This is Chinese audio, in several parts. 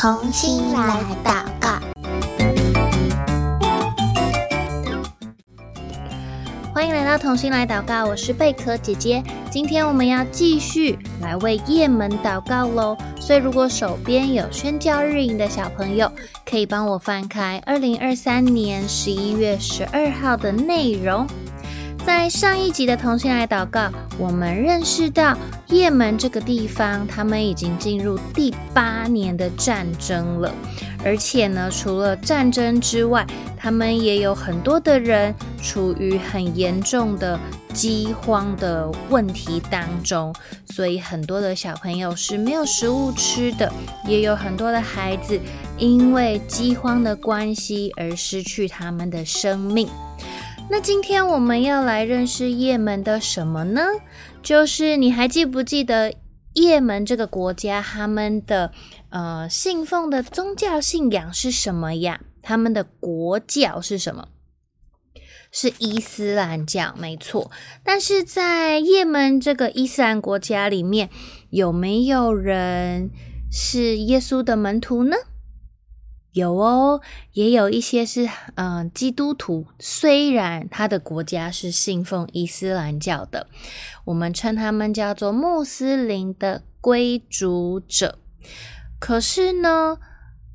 同心来祷告。欢迎来到同心来祷告，我是贝壳姐姐。今天我们要继续来为叶门祷告喽。所以，如果手边有宣教日营的小朋友，可以帮我翻开二零二三年十一月十二号的内容。在上一集的同心来祷告，我们认识到叶门这个地方，他们已经进入第八年的战争了。而且呢，除了战争之外，他们也有很多的人处于很严重的饥荒的问题当中，所以很多的小朋友是没有食物吃的，也有很多的孩子因为饥荒的关系而失去他们的生命。那今天我们要来认识叶门的什么呢？就是你还记不记得叶门这个国家他们的呃信奉的宗教信仰是什么呀？他们的国教是什么？是伊斯兰教，没错。但是在叶门这个伊斯兰国家里面，有没有人是耶稣的门徒呢？有哦，也有一些是嗯、基督徒，虽然他的国家是信奉伊斯兰教的，我们称他们叫做穆斯林的归主者。可是呢，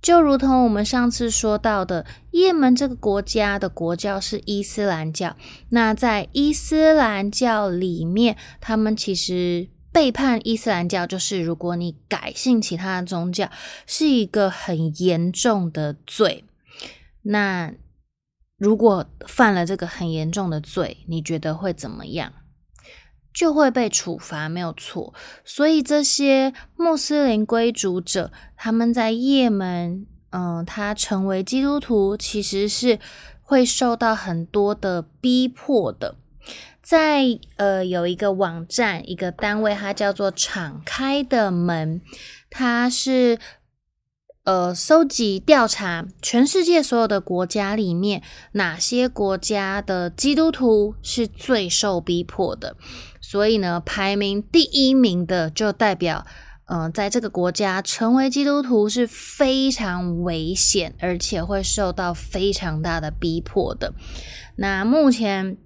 就如同我们上次说到的，也门这个国家的国教是伊斯兰教，那在伊斯兰教里面，他们其实。背叛伊斯兰教，就是如果你改信其他的宗教，是一个很严重的罪。那如果犯了这个很严重的罪，你觉得会怎么样？就会被处罚，没有错。所以这些穆斯林归主者，他们在叶门，嗯，他成为基督徒，其实是会受到很多的逼迫的。在呃，有一个网站，一个单位，它叫做“敞开的门”，它是呃，搜集调查全世界所有的国家里面，哪些国家的基督徒是最受逼迫的。所以呢，排名第一名的就代表，呃，在这个国家成为基督徒是非常危险，而且会受到非常大的逼迫的。那目前。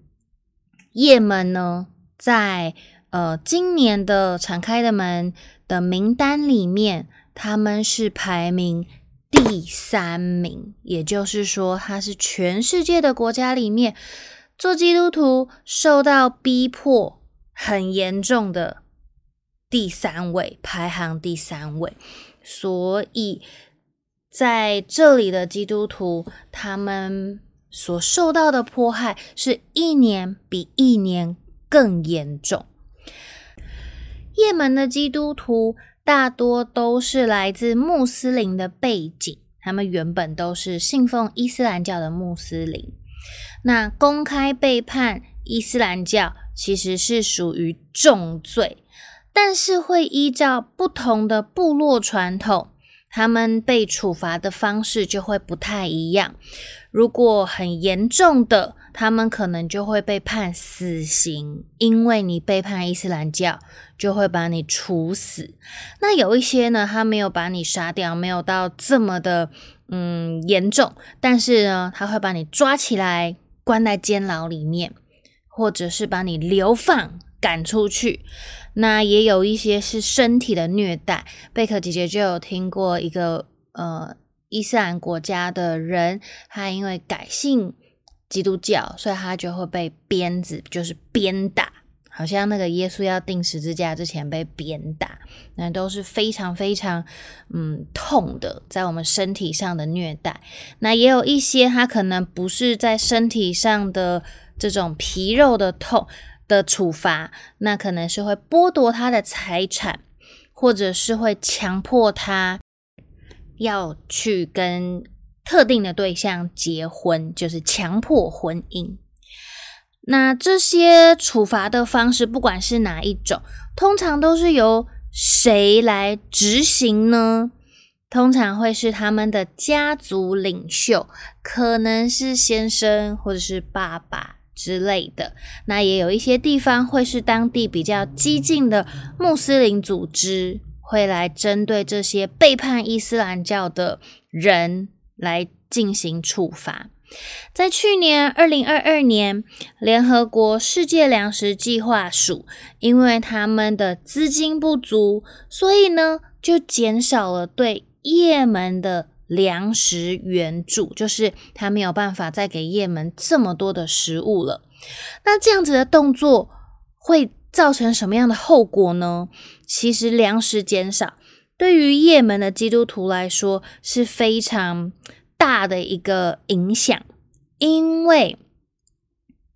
叶门呢，在呃今年的敞开的门的名单里面，他们是排名第三名，也就是说，他是全世界的国家里面做基督徒受到逼迫很严重的第三位，排行第三位。所以在这里的基督徒，他们。所受到的迫害是一年比一年更严重。也门的基督徒大多都是来自穆斯林的背景，他们原本都是信奉伊斯兰教的穆斯林。那公开背叛伊斯兰教其实是属于重罪，但是会依照不同的部落传统。他们被处罚的方式就会不太一样。如果很严重的，他们可能就会被判死刑，因为你背叛伊斯兰教，就会把你处死。那有一些呢，他没有把你杀掉，没有到这么的嗯严重，但是呢，他会把你抓起来关在监牢里面，或者是把你流放。赶出去，那也有一些是身体的虐待。贝克姐姐就有听过一个呃伊斯兰国家的人，他因为改信基督教，所以他就会被鞭子，就是鞭打，好像那个耶稣要钉十字架之前被鞭打，那都是非常非常嗯痛的，在我们身体上的虐待。那也有一些他可能不是在身体上的这种皮肉的痛。的处罚，那可能是会剥夺他的财产，或者是会强迫他要去跟特定的对象结婚，就是强迫婚姻。那这些处罚的方式，不管是哪一种，通常都是由谁来执行呢？通常会是他们的家族领袖，可能是先生或者是爸爸。之类的，那也有一些地方会是当地比较激进的穆斯林组织会来针对这些背叛伊斯兰教的人来进行处罚。在去年二零二二年，联合国世界粮食计划署因为他们的资金不足，所以呢就减少了对也门的粮食援助，就是他没有办法再给也门这么多的食物了。那这样子的动作会造成什么样的后果呢？其实粮食减少对于也门的基督徒来说是非常大的一个影响，因为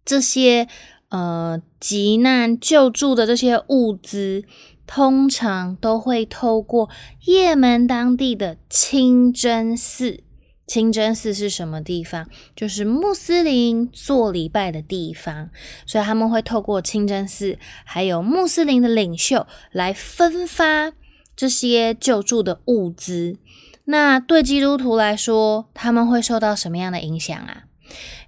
这些呃急难救助的这些物资，通常都会透过也门当地的清真寺。清真寺是什么地方？就是穆斯林做礼拜的地方，所以他们会透过清真寺，还有穆斯林的领袖来分发这些救助的物资。那对基督徒来说，他们会受到什么样的影响啊？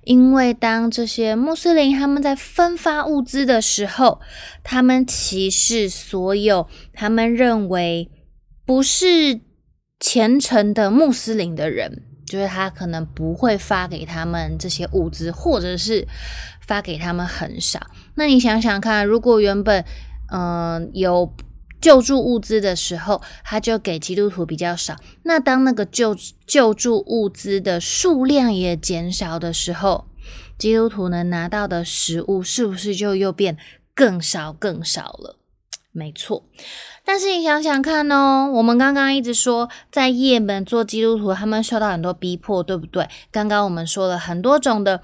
因为当这些穆斯林他们在分发物资的时候，他们歧视所有他们认为不是虔诚的穆斯林的人。就是他可能不会发给他们这些物资，或者是发给他们很少。那你想想看，如果原本嗯、有救助物资的时候，他就给基督徒比较少。那当那个救救助物资的数量也减少的时候，基督徒能拿到的食物是不是就又变更少更少了？没错。但是你想想看哦，我们刚刚一直说在也门做基督徒，他们受到很多逼迫，对不对？刚刚我们说了很多种的，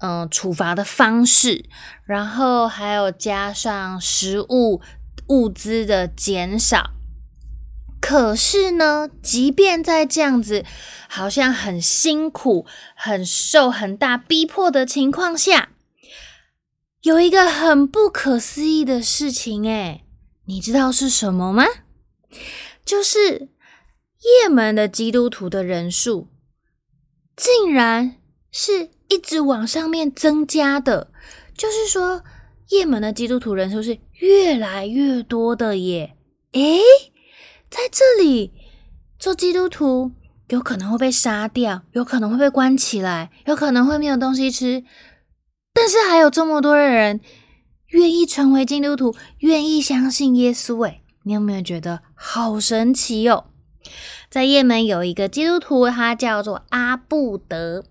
嗯、处罚的方式，然后还有加上食物物资的减少。可是呢，即便在这样子好像很辛苦、很受很大逼迫的情况下，有一个很不可思议的事情，诶你知道是什么吗？就是也门的基督徒的人数，竟然是一直往上面增加的。就是说，也门的基督徒人数是越来越多的耶。诶，在这里做基督徒有可能会被杀掉，有可能会被关起来，有可能会没有东西吃，但是还有这么多的人。愿意成为基督徒，愿意相信耶稣，诶，你有没有觉得好神奇哟？在也门有一个基督徒，他叫做阿布德。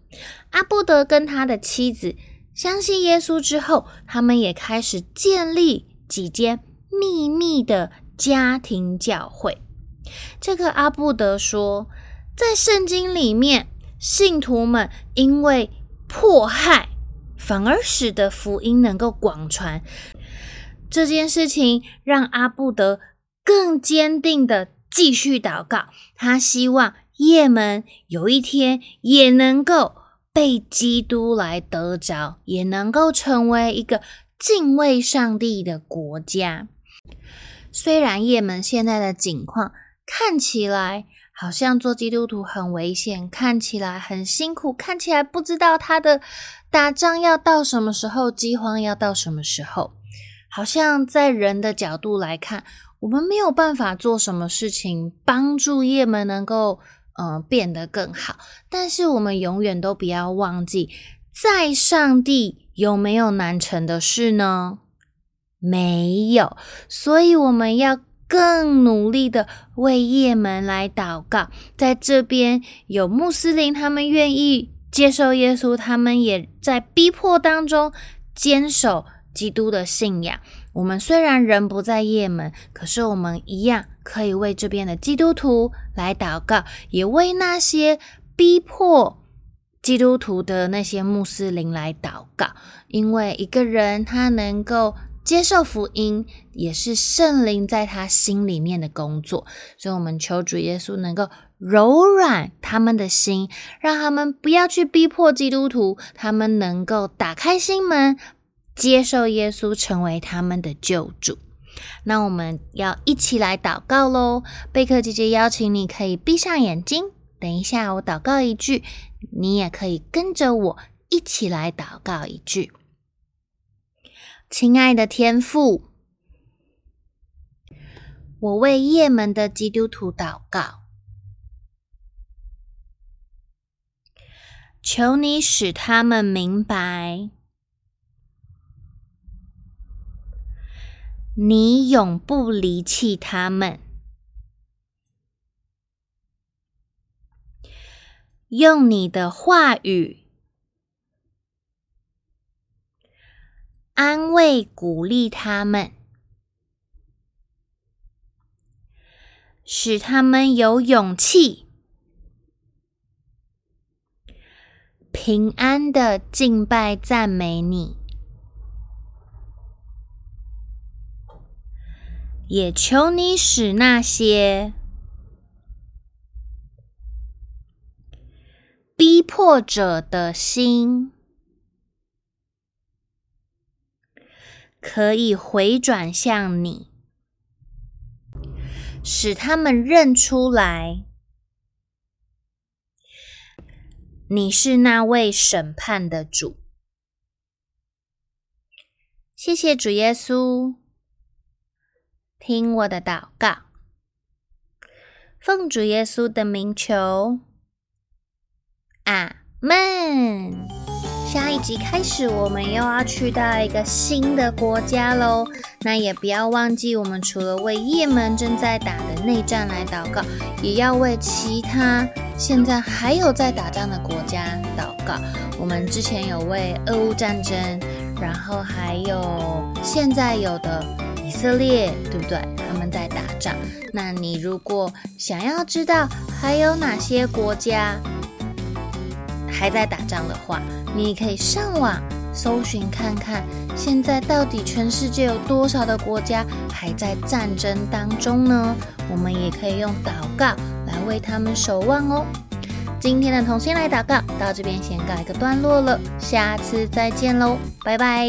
阿布德跟他的妻子相信耶稣之后，他们也开始建立几间秘密的家庭教会。这个阿布德说，在圣经里面，信徒们因为迫害。反而使得福音能够广传，这件事情让阿布德更坚定的继续祷告。他希望也门有一天也能够被基督来得着，也能够成为一个敬畏上帝的国家。虽然也门现在的境况看起来，好像做基督徒很危险，看起来很辛苦，看起来不知道他的打仗要到什么时候，饥荒要到什么时候。好像在人的角度来看，我们没有办法做什么事情帮助也门能够呃变得更好。但是我们永远都不要忘记，在上帝有没有难成的事呢？没有，所以我们要。更努力的为也门来祷告，在这边有穆斯林，他们愿意接受耶稣，他们也在逼迫当中坚守基督的信仰。我们虽然人不在也门，可是我们一样可以为这边的基督徒来祷告，也为那些逼迫基督徒的那些穆斯林来祷告，因为一个人他能够。接受福音也是圣灵在他心里面的工作，所以我们求主耶稣能够柔软他们的心，让他们不要去逼迫基督徒，他们能够打开心门，接受耶稣成为他们的救主。那我们要一起来祷告喽！贝克姐姐邀请你可以闭上眼睛，等一下我祷告一句，你也可以跟着我一起来祷告一句。亲爱的天父，我为也门的基督徒祷告，求你使他们明白，你永不离弃他们，用你的话语安慰鼓励他们。使他们有勇气，平安的敬拜赞美你，也求你使那些逼迫者的心可以回转向你。使他们认出来，你是那位审判的主。谢谢主耶稣，听我的祷告，奉主耶稣的名求，阿门。下一集开始，我们又要去到一个新的国家喽。那也不要忘记，我们除了为也门正在打的内战来祷告，也要为其他现在还有在打仗的国家祷告。我们之前有为俄乌战争，然后还有现在有的以色列，对不对？他们在打仗。那你如果想要知道还有哪些国家还在打仗的话，你可以上网搜寻看看，现在到底全世界有多少的国家还在战争当中呢？我们也可以用祷告来为他们守望哦。今天的同心来祷告到这边先告一个段落了，下次再见喽，拜拜。